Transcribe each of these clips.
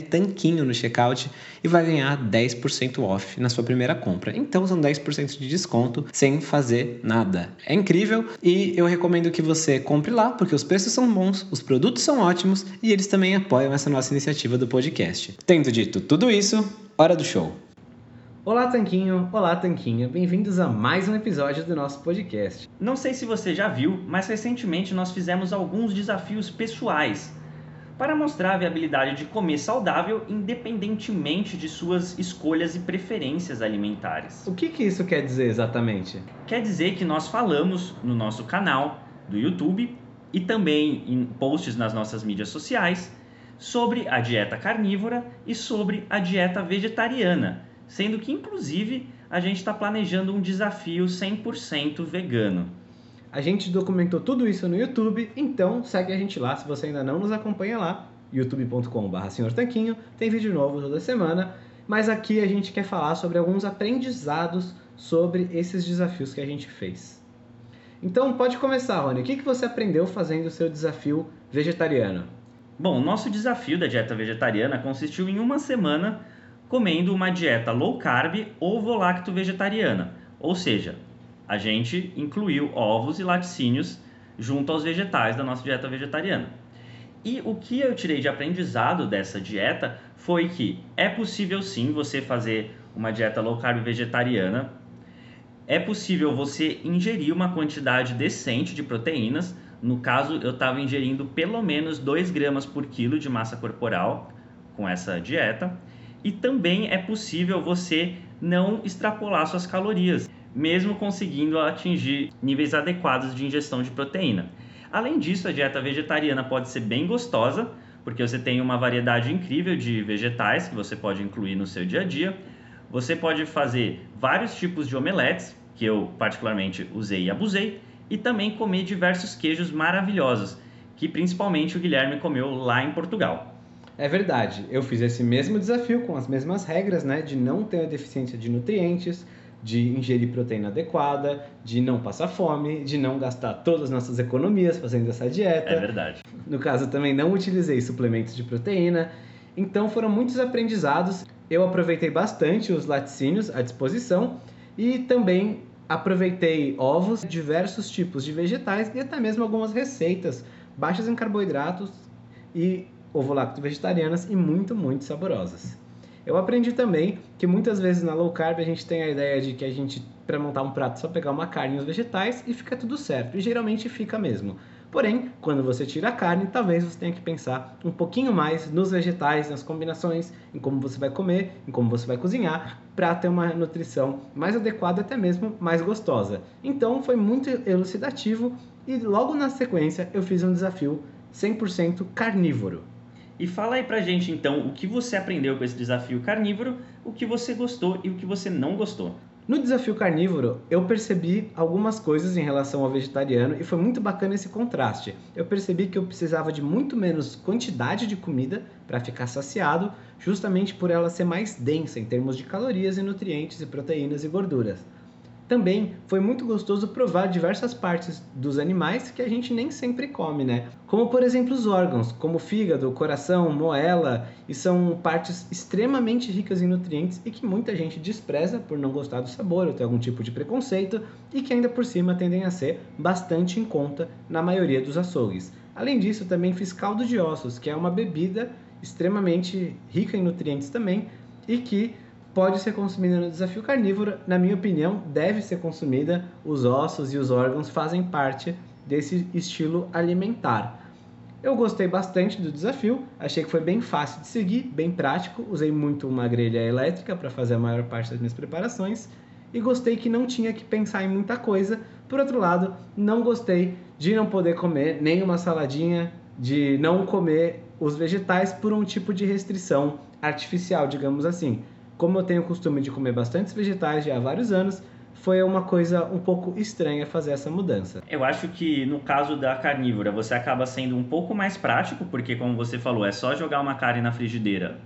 Tanquinho no checkout e vai ganhar 10% off na sua primeira compra. Então são 10% de desconto sem fazer nada. É incrível e eu recomendo que você compre lá porque os preços são bons, os produtos são ótimos e eles também apoiam essa nossa iniciativa do podcast. Tendo dito tudo isso, hora do show. Olá, Tanquinho! Olá, Tanquinha! Bem-vindos a mais um episódio do nosso podcast. Não sei se você já viu, mas recentemente nós fizemos alguns desafios pessoais para mostrar a viabilidade de comer saudável independentemente de suas escolhas e preferências alimentares. O que, que isso quer dizer exatamente? Quer dizer que nós falamos no nosso canal do YouTube e também em posts nas nossas mídias sociais sobre a dieta carnívora e sobre a dieta vegetariana, sendo que inclusive a gente está planejando um desafio 100% vegano. A gente documentou tudo isso no YouTube, então segue a gente lá se você ainda não nos acompanha lá, youtube.com.br Senhor Tanquinho, tem vídeo novo toda semana, mas aqui a gente quer falar sobre alguns aprendizados sobre esses desafios que a gente fez. Então pode começar, Rony. O que, que você aprendeu fazendo o seu desafio vegetariano? Bom, o nosso desafio da dieta vegetariana consistiu em uma semana comendo uma dieta low carb ou volacto vegetariana, ou seja, a gente incluiu ovos e laticínios junto aos vegetais da nossa dieta vegetariana. E o que eu tirei de aprendizado dessa dieta foi que é possível sim você fazer uma dieta low carb vegetariana. É possível você ingerir uma quantidade decente de proteínas. No caso, eu estava ingerindo pelo menos 2 gramas por quilo de massa corporal com essa dieta. E também é possível você não extrapolar suas calorias mesmo conseguindo atingir níveis adequados de ingestão de proteína. Além disso, a dieta vegetariana pode ser bem gostosa, porque você tem uma variedade incrível de vegetais que você pode incluir no seu dia a dia. Você pode fazer vários tipos de omeletes, que eu particularmente usei e abusei, e também comer diversos queijos maravilhosos, que principalmente o Guilherme comeu lá em Portugal. É verdade, eu fiz esse mesmo desafio com as mesmas regras, né, de não ter a deficiência de nutrientes, de ingerir proteína adequada, de não passar fome, de não gastar todas as nossas economias fazendo essa dieta. É verdade. No caso, também não utilizei suplementos de proteína. Então foram muitos aprendizados. Eu aproveitei bastante os laticínios à disposição e também aproveitei ovos, diversos tipos de vegetais e até mesmo algumas receitas baixas em carboidratos e ovo-lacto-vegetarianas e muito, muito saborosas. Eu aprendi também que muitas vezes na low carb a gente tem a ideia de que a gente, para montar um prato, só pegar uma carne e os vegetais e fica tudo certo. E geralmente fica mesmo. Porém, quando você tira a carne, talvez você tenha que pensar um pouquinho mais nos vegetais, nas combinações, em como você vai comer, em como você vai cozinhar, para ter uma nutrição mais adequada, até mesmo mais gostosa. Então, foi muito elucidativo e logo na sequência eu fiz um desafio 100% carnívoro. E fala aí pra gente então o que você aprendeu com esse desafio carnívoro, o que você gostou e o que você não gostou. No desafio carnívoro, eu percebi algumas coisas em relação ao vegetariano e foi muito bacana esse contraste. Eu percebi que eu precisava de muito menos quantidade de comida para ficar saciado, justamente por ela ser mais densa em termos de calorias e nutrientes e proteínas e gorduras. Também foi muito gostoso provar diversas partes dos animais que a gente nem sempre come, né? Como por exemplo os órgãos, como fígado, coração, moela, e são partes extremamente ricas em nutrientes e que muita gente despreza por não gostar do sabor ou ter algum tipo de preconceito e que ainda por cima tendem a ser bastante em conta na maioria dos açougues. Além disso, também fiz caldo de ossos, que é uma bebida extremamente rica em nutrientes também e que pode ser consumida no desafio carnívoro. Na minha opinião, deve ser consumida. Os ossos e os órgãos fazem parte desse estilo alimentar. Eu gostei bastante do desafio, achei que foi bem fácil de seguir, bem prático. Usei muito uma grelha elétrica para fazer a maior parte das minhas preparações e gostei que não tinha que pensar em muita coisa. Por outro lado, não gostei de não poder comer nem uma saladinha, de não comer os vegetais por um tipo de restrição artificial, digamos assim como eu tenho o costume de comer bastantes vegetais já há vários anos, foi uma coisa um pouco estranha fazer essa mudança. Eu acho que no caso da carnívora você acaba sendo um pouco mais prático, porque como você falou, é só jogar uma carne na frigideira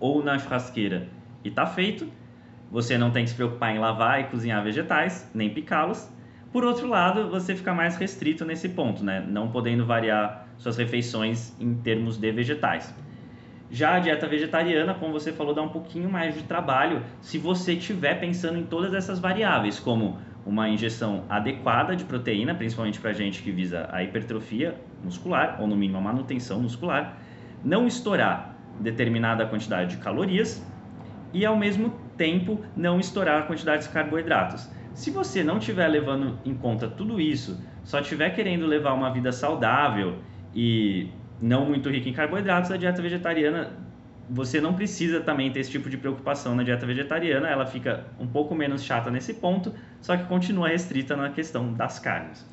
ou na churrasqueira e tá feito. Você não tem que se preocupar em lavar e cozinhar vegetais, nem picá-los. Por outro lado, você fica mais restrito nesse ponto, né? Não podendo variar suas refeições em termos de vegetais. Já a dieta vegetariana, como você falou, dá um pouquinho mais de trabalho se você estiver pensando em todas essas variáveis, como uma injeção adequada de proteína, principalmente para gente que visa a hipertrofia muscular, ou no mínimo a manutenção muscular, não estourar determinada quantidade de calorias e ao mesmo tempo não estourar a quantidade de carboidratos. Se você não estiver levando em conta tudo isso, só estiver querendo levar uma vida saudável e não muito rica em carboidratos, a dieta vegetariana você não precisa também ter esse tipo de preocupação na dieta vegetariana, ela fica um pouco menos chata nesse ponto, só que continua restrita na questão das carnes.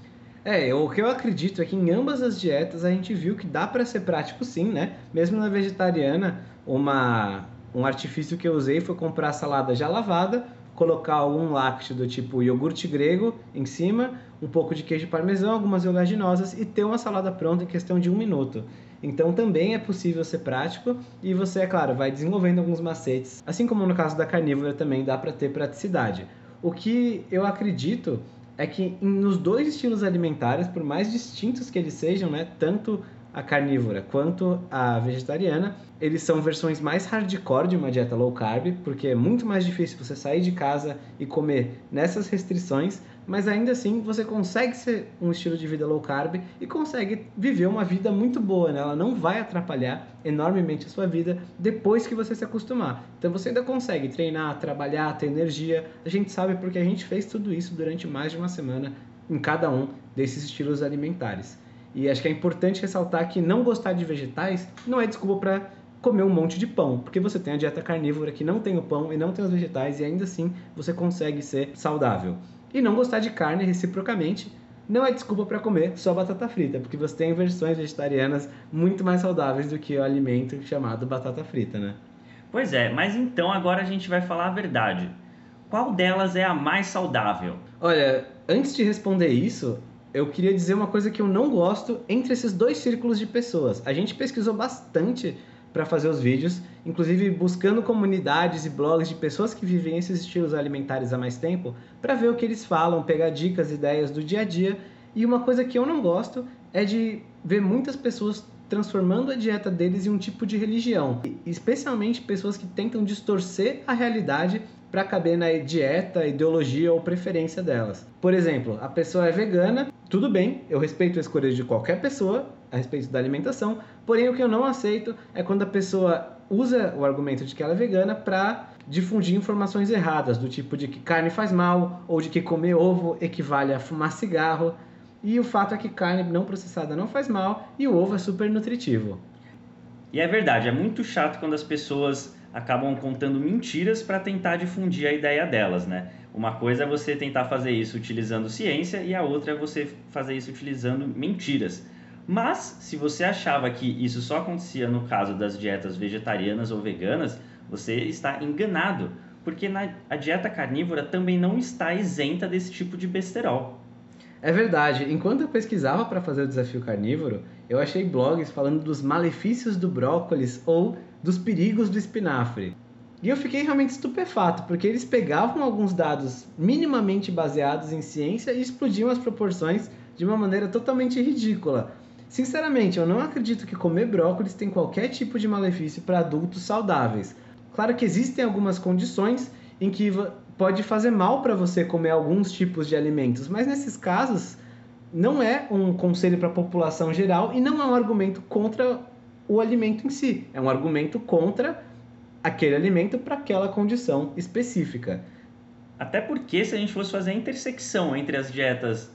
É, o que eu acredito é que em ambas as dietas a gente viu que dá para ser prático sim, né? Mesmo na vegetariana, uma, um artifício que eu usei foi comprar salada já lavada, colocar algum lácteo do tipo iogurte grego em cima, um pouco de queijo parmesão, algumas oleaginosas e ter uma salada pronta em questão de um minuto. Então também é possível ser prático e você, é claro, vai desenvolvendo alguns macetes. Assim como no caso da carnívora também dá para ter praticidade. O que eu acredito é que nos dois estilos alimentares, por mais distintos que eles sejam, né, tanto a carnívora quanto a vegetariana, eles são versões mais hardcore de uma dieta low carb, porque é muito mais difícil você sair de casa e comer nessas restrições, mas ainda assim você consegue ser um estilo de vida low carb e consegue viver uma vida muito boa, né? Ela não vai atrapalhar enormemente a sua vida depois que você se acostumar. Então você ainda consegue treinar, trabalhar, ter energia. A gente sabe porque a gente fez tudo isso durante mais de uma semana em cada um desses estilos alimentares. E acho que é importante ressaltar que não gostar de vegetais não é desculpa para comer um monte de pão, porque você tem a dieta carnívora que não tem o pão e não tem os vegetais e ainda assim você consegue ser saudável. E não gostar de carne reciprocamente não é desculpa para comer só batata frita, porque você tem versões vegetarianas muito mais saudáveis do que o alimento chamado batata frita, né? Pois é, mas então agora a gente vai falar a verdade. Qual delas é a mais saudável? Olha, antes de responder isso, eu queria dizer uma coisa que eu não gosto entre esses dois círculos de pessoas. A gente pesquisou bastante para fazer os vídeos, inclusive buscando comunidades e blogs de pessoas que vivem esses estilos alimentares há mais tempo, para ver o que eles falam, pegar dicas, ideias do dia a dia. E uma coisa que eu não gosto é de ver muitas pessoas transformando a dieta deles em um tipo de religião, especialmente pessoas que tentam distorcer a realidade para caber na dieta, ideologia ou preferência delas. Por exemplo, a pessoa é vegana, tudo bem, eu respeito a escolha de qualquer pessoa a respeito da alimentação, porém o que eu não aceito é quando a pessoa usa o argumento de que ela é vegana para difundir informações erradas, do tipo de que carne faz mal ou de que comer ovo equivale a fumar cigarro. E o fato é que carne não processada não faz mal e o ovo é super nutritivo. E é verdade, é muito chato quando as pessoas acabam contando mentiras para tentar difundir a ideia delas, né? Uma coisa é você tentar fazer isso utilizando ciência e a outra é você fazer isso utilizando mentiras. Mas, se você achava que isso só acontecia no caso das dietas vegetarianas ou veganas, você está enganado, porque na, a dieta carnívora também não está isenta desse tipo de besterol. É verdade. Enquanto eu pesquisava para fazer o desafio carnívoro, eu achei blogs falando dos malefícios do brócolis ou dos perigos do espinafre. E eu fiquei realmente estupefato, porque eles pegavam alguns dados minimamente baseados em ciência e explodiam as proporções de uma maneira totalmente ridícula. Sinceramente, eu não acredito que comer brócolis tem qualquer tipo de malefício para adultos saudáveis. Claro que existem algumas condições em que pode fazer mal para você comer alguns tipos de alimentos, mas nesses casos não é um conselho para a população geral e não é um argumento contra o alimento em si, é um argumento contra aquele alimento para aquela condição específica. Até porque se a gente fosse fazer a intersecção entre as dietas,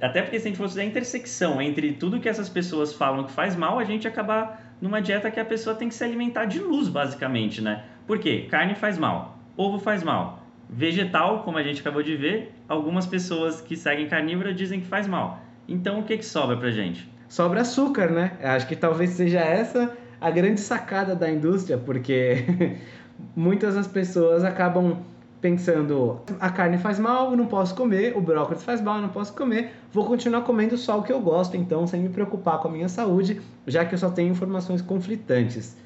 até porque se a gente fosse fazer a intersecção entre tudo que essas pessoas falam que faz mal, a gente acabar numa dieta que a pessoa tem que se alimentar de luz, basicamente, né? Por quê? Carne faz mal, ovo faz mal. Vegetal, como a gente acabou de ver, algumas pessoas que seguem carnívora dizem que faz mal. Então o que, que sobra pra gente? Sobra açúcar, né? Acho que talvez seja essa a grande sacada da indústria, porque muitas das pessoas acabam pensando a carne faz mal, eu não posso comer, o brócolis faz mal, não posso comer, vou continuar comendo só o que eu gosto, então sem me preocupar com a minha saúde, já que eu só tenho informações conflitantes.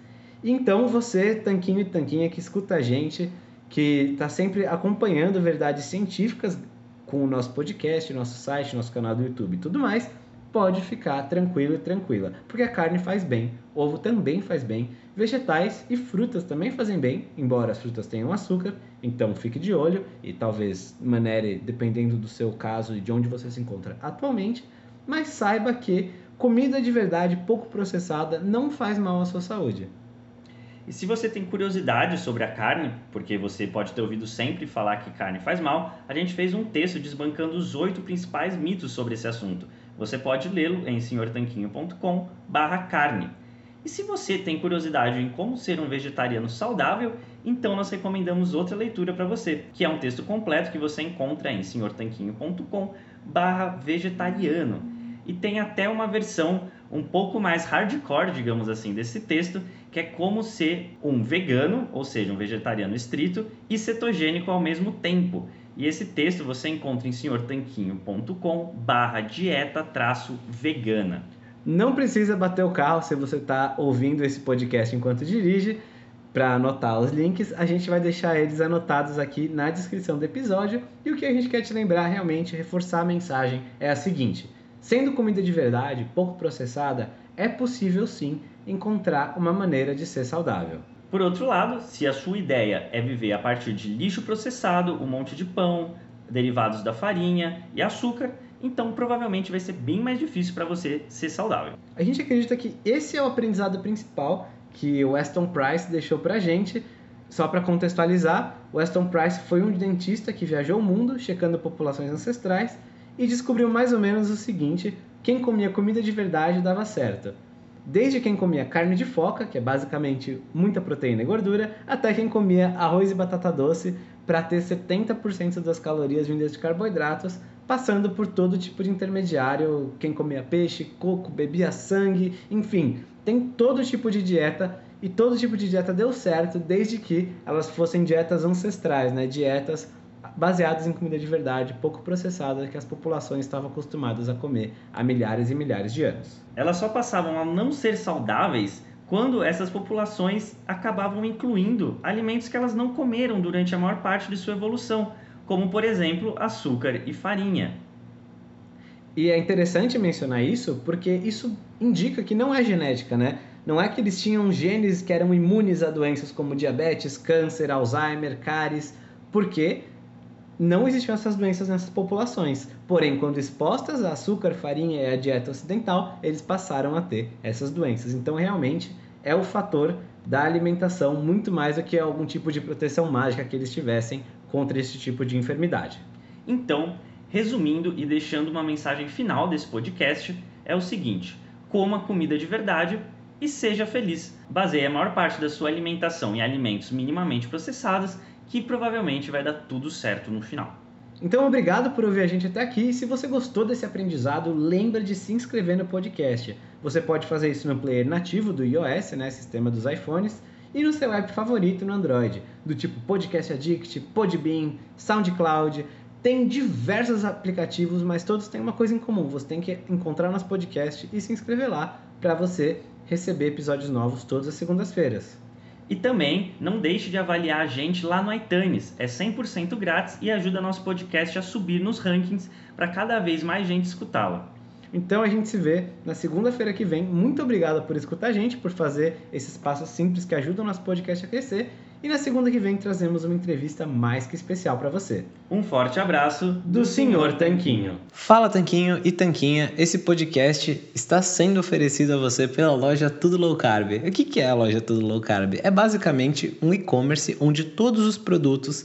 Então você, tanquinho e tanquinha que escuta a gente, que está sempre acompanhando verdades científicas com o nosso podcast, nosso site, nosso canal do YouTube e tudo mais, pode ficar tranquilo e tranquila, porque a carne faz bem, ovo também faz bem, vegetais e frutas também fazem bem, embora as frutas tenham açúcar, então fique de olho e talvez manere dependendo do seu caso e de onde você se encontra atualmente, mas saiba que comida de verdade pouco processada não faz mal à sua saúde. E se você tem curiosidade sobre a carne, porque você pode ter ouvido sempre falar que carne faz mal, a gente fez um texto desbancando os oito principais mitos sobre esse assunto. Você pode lê-lo em senhortanquinho.com/carne. E se você tem curiosidade em como ser um vegetariano saudável, então nós recomendamos outra leitura para você, que é um texto completo que você encontra em senhortanquinho.com/vegetariano. E tem até uma versão um pouco mais hardcore, digamos assim, desse texto, que é como ser um vegano, ou seja, um vegetariano estrito, e cetogênico ao mesmo tempo. E esse texto você encontra em senhortanquinho.com barra dieta traço vegana. Não precisa bater o carro se você está ouvindo esse podcast enquanto dirige. Para anotar os links, a gente vai deixar eles anotados aqui na descrição do episódio. E o que a gente quer te lembrar, realmente, reforçar a mensagem, é a seguinte: sendo comida de verdade, pouco processada, é possível sim encontrar uma maneira de ser saudável. Por outro lado, se a sua ideia é viver a partir de lixo processado, um monte de pão, derivados da farinha e açúcar, então provavelmente vai ser bem mais difícil para você ser saudável. A gente acredita que esse é o aprendizado principal que o Weston Price deixou para a gente. Só para contextualizar, o Weston Price foi um dentista que viajou o mundo checando populações ancestrais e descobriu mais ou menos o seguinte: quem comia comida de verdade dava certo. Desde quem comia carne de foca, que é basicamente muita proteína e gordura, até quem comia arroz e batata doce para ter 70% das calorias vindas de carboidratos, passando por todo tipo de intermediário, quem comia peixe, coco, bebia sangue, enfim, tem todo tipo de dieta e todo tipo de dieta deu certo desde que elas fossem dietas ancestrais, né? Dietas baseadas em comida de verdade, pouco processada, que as populações estavam acostumadas a comer há milhares e milhares de anos. Elas só passavam a não ser saudáveis quando essas populações acabavam incluindo alimentos que elas não comeram durante a maior parte de sua evolução, como por exemplo açúcar e farinha. E é interessante mencionar isso porque isso indica que não é genética, né? Não é que eles tinham genes que eram imunes a doenças como diabetes, câncer, Alzheimer, cáries, porque não existiam essas doenças nessas populações. Porém, quando expostas a açúcar, farinha e a dieta ocidental, eles passaram a ter essas doenças. Então, realmente, é o fator da alimentação muito mais do que algum tipo de proteção mágica que eles tivessem contra esse tipo de enfermidade. Então, resumindo e deixando uma mensagem final desse podcast, é o seguinte: coma comida de verdade e seja feliz. Baseie a maior parte da sua alimentação em alimentos minimamente processados, que provavelmente vai dar tudo certo no final. Então, obrigado por ouvir a gente até aqui. Se você gostou desse aprendizado, lembra de se inscrever no podcast. Você pode fazer isso no player nativo do iOS, né, sistema dos iPhones, e no seu app favorito no Android, do tipo Podcast Addict, Podbean, SoundCloud. Tem diversos aplicativos, mas todos têm uma coisa em comum. Você tem que encontrar nosso podcast e se inscrever lá para você receber episódios novos todas as segundas-feiras. E também não deixe de avaliar a gente lá no iTunes, é 100% grátis e ajuda nosso podcast a subir nos rankings para cada vez mais gente escutá-lo. Então a gente se vê na segunda-feira que vem. Muito obrigado por escutar a gente, por fazer esses passos simples que ajudam o nosso podcast a crescer. E na segunda que vem trazemos uma entrevista mais que especial para você. Um forte abraço do Senhor Tanquinho. Fala Tanquinho e Tanquinha, esse podcast está sendo oferecido a você pela loja Tudo Low Carb. O que é a loja Tudo Low Carb? É basicamente um e-commerce onde todos os produtos